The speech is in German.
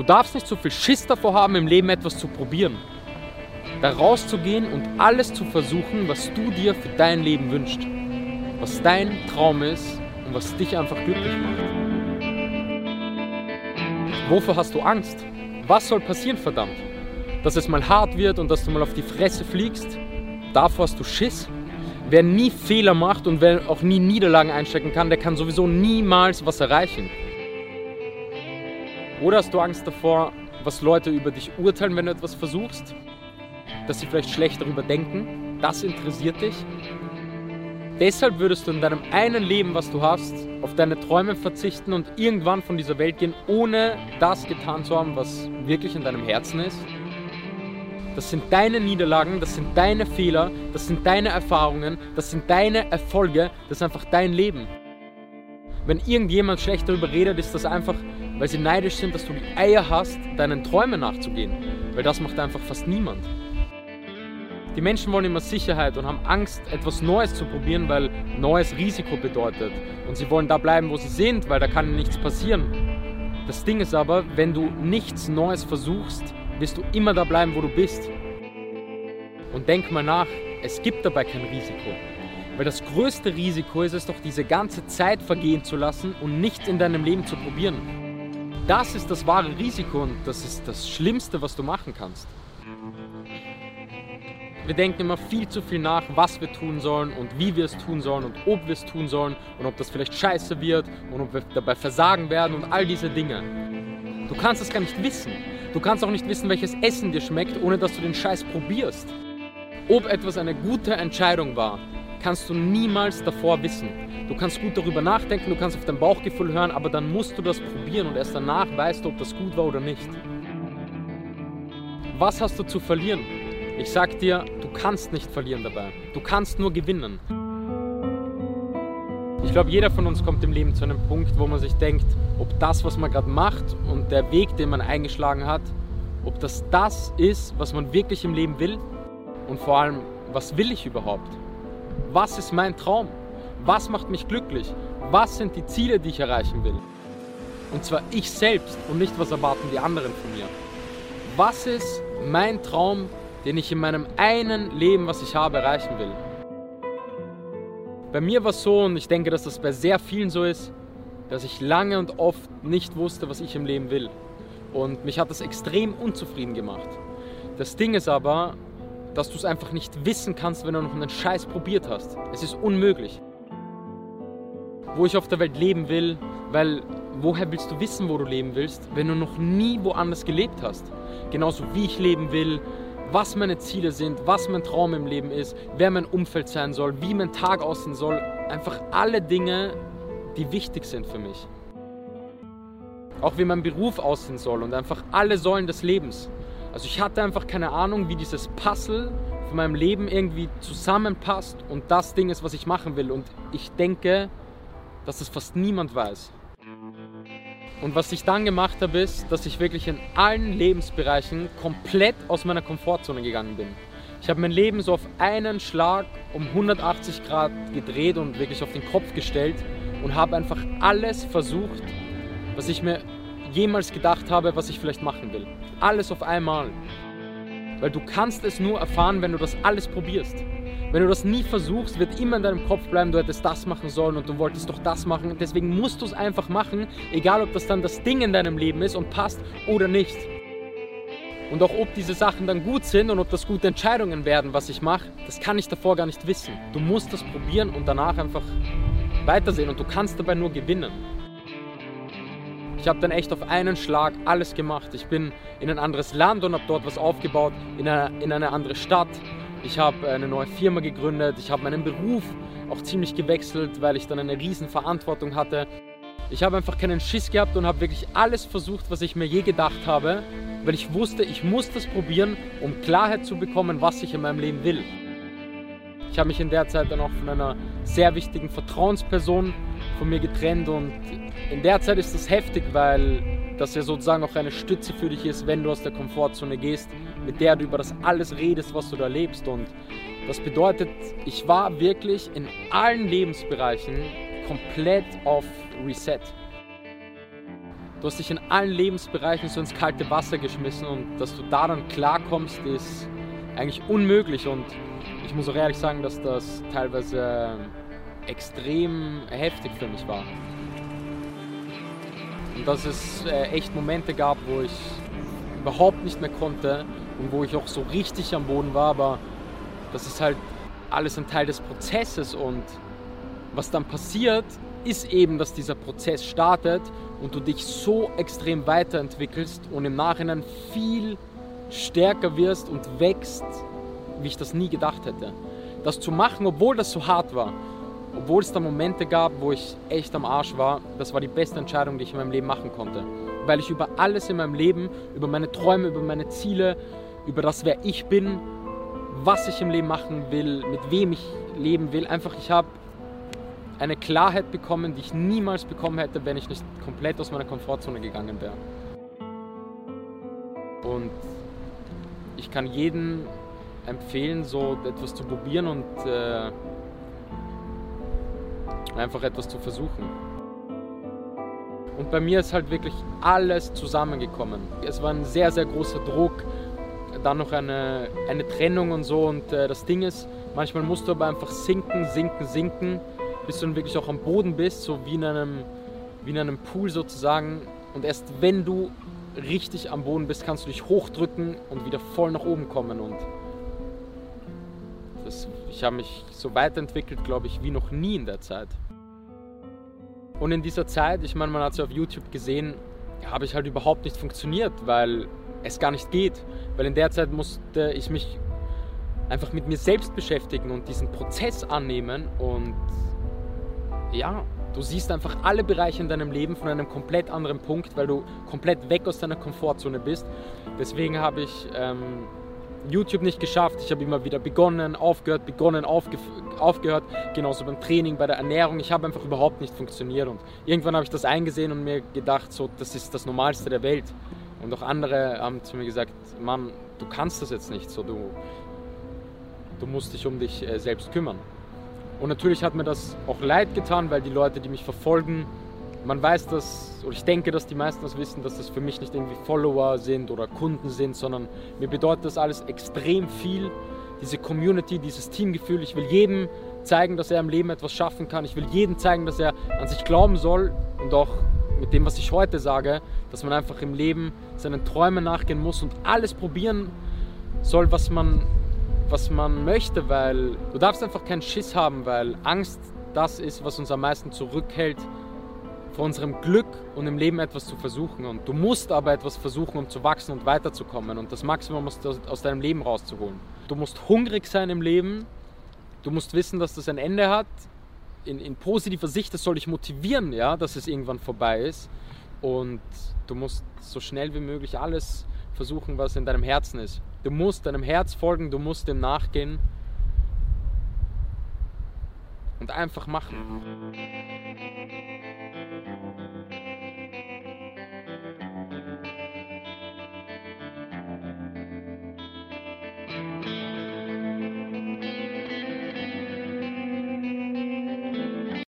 Du darfst nicht so viel Schiss davor haben, im Leben etwas zu probieren. Da rauszugehen und alles zu versuchen, was du dir für dein Leben wünschst. Was dein Traum ist und was dich einfach glücklich macht. Wofür hast du Angst? Was soll passieren, verdammt? Dass es mal hart wird und dass du mal auf die Fresse fliegst? Davor hast du Schiss? Wer nie Fehler macht und wer auch nie Niederlagen einstecken kann, der kann sowieso niemals was erreichen. Oder hast du Angst davor, was Leute über dich urteilen, wenn du etwas versuchst? Dass sie vielleicht schlecht darüber denken? Das interessiert dich? Deshalb würdest du in deinem einen Leben, was du hast, auf deine Träume verzichten und irgendwann von dieser Welt gehen, ohne das getan zu haben, was wirklich in deinem Herzen ist? Das sind deine Niederlagen, das sind deine Fehler, das sind deine Erfahrungen, das sind deine Erfolge, das ist einfach dein Leben. Wenn irgendjemand schlecht darüber redet, ist das einfach, weil sie neidisch sind, dass du die Eier hast, deinen Träumen nachzugehen. Weil das macht einfach fast niemand. Die Menschen wollen immer Sicherheit und haben Angst, etwas Neues zu probieren, weil Neues Risiko bedeutet. Und sie wollen da bleiben, wo sie sind, weil da kann nichts passieren. Das Ding ist aber, wenn du nichts Neues versuchst, wirst du immer da bleiben, wo du bist. Und denk mal nach, es gibt dabei kein Risiko. Weil das größte Risiko ist es doch, diese ganze Zeit vergehen zu lassen und nichts in deinem Leben zu probieren. Das ist das wahre Risiko und das ist das Schlimmste, was du machen kannst. Wir denken immer viel zu viel nach, was wir tun sollen und wie wir es tun sollen und ob wir es tun sollen und ob das vielleicht scheiße wird und ob wir dabei versagen werden und all diese Dinge. Du kannst es gar nicht wissen. Du kannst auch nicht wissen, welches Essen dir schmeckt, ohne dass du den Scheiß probierst. Ob etwas eine gute Entscheidung war, kannst du niemals davor wissen. Du kannst gut darüber nachdenken, du kannst auf dein Bauchgefühl hören, aber dann musst du das probieren und erst danach weißt du, ob das gut war oder nicht. Was hast du zu verlieren? Ich sag dir, du kannst nicht verlieren dabei. Du kannst nur gewinnen. Ich glaube, jeder von uns kommt im Leben zu einem Punkt, wo man sich denkt, ob das, was man gerade macht und der Weg, den man eingeschlagen hat, ob das das ist, was man wirklich im Leben will und vor allem, was will ich überhaupt? Was ist mein Traum? Was macht mich glücklich? Was sind die Ziele, die ich erreichen will? Und zwar ich selbst und nicht, was erwarten die anderen von mir. Was ist mein Traum, den ich in meinem einen Leben, was ich habe, erreichen will. Bei mir war es so, und ich denke, dass das bei sehr vielen so ist, dass ich lange und oft nicht wusste, was ich im Leben will. Und mich hat das extrem unzufrieden gemacht. Das Ding ist aber, dass du es einfach nicht wissen kannst, wenn du noch einen Scheiß probiert hast. Es ist unmöglich. Wo ich auf der Welt leben will, weil woher willst du wissen, wo du leben willst, wenn du noch nie woanders gelebt hast? Genauso wie ich leben will, was meine Ziele sind, was mein Traum im Leben ist, wer mein Umfeld sein soll, wie mein Tag aussehen soll. Einfach alle Dinge, die wichtig sind für mich. Auch wie mein Beruf aussehen soll und einfach alle Säulen des Lebens. Also ich hatte einfach keine Ahnung, wie dieses Puzzle von meinem Leben irgendwie zusammenpasst und das Ding ist, was ich machen will. Und ich denke, dass es fast niemand weiß. Und was ich dann gemacht habe, ist, dass ich wirklich in allen Lebensbereichen komplett aus meiner Komfortzone gegangen bin. Ich habe mein Leben so auf einen Schlag um 180 Grad gedreht und wirklich auf den Kopf gestellt und habe einfach alles versucht, was ich mir jemals gedacht habe, was ich vielleicht machen will. Alles auf einmal. Weil du kannst es nur erfahren, wenn du das alles probierst. Wenn du das nie versuchst, wird immer in deinem Kopf bleiben, du hättest das machen sollen und du wolltest doch das machen. Deswegen musst du es einfach machen, egal ob das dann das Ding in deinem Leben ist und passt oder nicht. Und auch ob diese Sachen dann gut sind und ob das gute Entscheidungen werden, was ich mache, das kann ich davor gar nicht wissen. Du musst das probieren und danach einfach weitersehen und du kannst dabei nur gewinnen. Ich habe dann echt auf einen Schlag alles gemacht. Ich bin in ein anderes Land und habe dort was aufgebaut, in eine, in eine andere Stadt. Ich habe eine neue Firma gegründet, ich habe meinen Beruf auch ziemlich gewechselt, weil ich dann eine riesen Verantwortung hatte. Ich habe einfach keinen Schiss gehabt und habe wirklich alles versucht, was ich mir je gedacht habe, weil ich wusste, ich muss das probieren, um Klarheit zu bekommen, was ich in meinem Leben will. Ich habe mich in der Zeit dann auch von einer sehr wichtigen Vertrauensperson von mir getrennt und in der Zeit ist das heftig, weil das ja sozusagen auch eine Stütze für dich ist, wenn du aus der Komfortzone gehst, mit der du über das alles redest, was du da lebst. Und das bedeutet, ich war wirklich in allen Lebensbereichen komplett auf Reset. du hast dich in allen Lebensbereichen so ins kalte Wasser geschmissen und dass du da dann klarkommst, ist eigentlich unmöglich. Und ich muss auch ehrlich sagen, dass das teilweise extrem heftig für mich war. Und dass es äh, echt Momente gab, wo ich überhaupt nicht mehr konnte und wo ich auch so richtig am Boden war, aber das ist halt alles ein Teil des Prozesses und was dann passiert, ist eben, dass dieser Prozess startet und du dich so extrem weiterentwickelst und im Nachhinein viel stärker wirst und wächst, wie ich das nie gedacht hätte. Das zu machen, obwohl das so hart war, obwohl es da Momente gab, wo ich echt am Arsch war, das war die beste Entscheidung, die ich in meinem Leben machen konnte. Weil ich über alles in meinem Leben, über meine Träume, über meine Ziele, über das, wer ich bin, was ich im Leben machen will, mit wem ich leben will, einfach ich habe eine Klarheit bekommen, die ich niemals bekommen hätte, wenn ich nicht komplett aus meiner Komfortzone gegangen wäre. Und ich kann jedem empfehlen, so etwas zu probieren und äh, einfach etwas zu versuchen. Und bei mir ist halt wirklich alles zusammengekommen. Es war ein sehr, sehr großer Druck, dann noch eine, eine Trennung und so. Und äh, das Ding ist, manchmal musst du aber einfach sinken, sinken, sinken, bis du dann wirklich auch am Boden bist, so wie in einem, wie in einem Pool sozusagen. Und erst wenn du richtig am Boden bist, kannst du dich hochdrücken und wieder voll nach oben kommen. Und ich habe mich so weiterentwickelt, glaube ich, wie noch nie in der Zeit. Und in dieser Zeit, ich meine, man hat es ja auf YouTube gesehen, habe ich halt überhaupt nicht funktioniert, weil es gar nicht geht. Weil in der Zeit musste ich mich einfach mit mir selbst beschäftigen und diesen Prozess annehmen. Und ja, du siehst einfach alle Bereiche in deinem Leben von einem komplett anderen Punkt, weil du komplett weg aus deiner Komfortzone bist. Deswegen habe ich ähm, YouTube nicht geschafft. Ich habe immer wieder begonnen, aufgehört, begonnen, aufge aufgehört. Genauso beim Training, bei der Ernährung. Ich habe einfach überhaupt nicht funktioniert. Und irgendwann habe ich das eingesehen und mir gedacht, so, das ist das Normalste der Welt. Und auch andere haben zu mir gesagt, Mann, du kannst das jetzt nicht. So, du, du musst dich um dich äh, selbst kümmern. Und natürlich hat mir das auch leid getan, weil die Leute, die mich verfolgen, man weiß das, oder ich denke, dass die meisten das wissen, dass das für mich nicht irgendwie Follower sind oder Kunden sind, sondern mir bedeutet das alles extrem viel. Diese Community, dieses Teamgefühl. Ich will jedem zeigen, dass er im Leben etwas schaffen kann. Ich will jedem zeigen, dass er an sich glauben soll und auch mit dem, was ich heute sage, dass man einfach im Leben seinen Träumen nachgehen muss und alles probieren soll, was man, was man möchte, weil du darfst einfach keinen Schiss haben, weil Angst das ist, was uns am meisten zurückhält, vor unserem Glück und im Leben etwas zu versuchen. Und du musst aber etwas versuchen, um zu wachsen und weiterzukommen und das Maximum aus deinem Leben rauszuholen. Du musst hungrig sein im Leben, du musst wissen, dass das ein Ende hat. In, in positiver Sicht, das soll dich motivieren, ja, dass es irgendwann vorbei ist. Und du musst so schnell wie möglich alles versuchen, was in deinem Herzen ist. Du musst deinem Herz folgen, du musst dem nachgehen und einfach machen.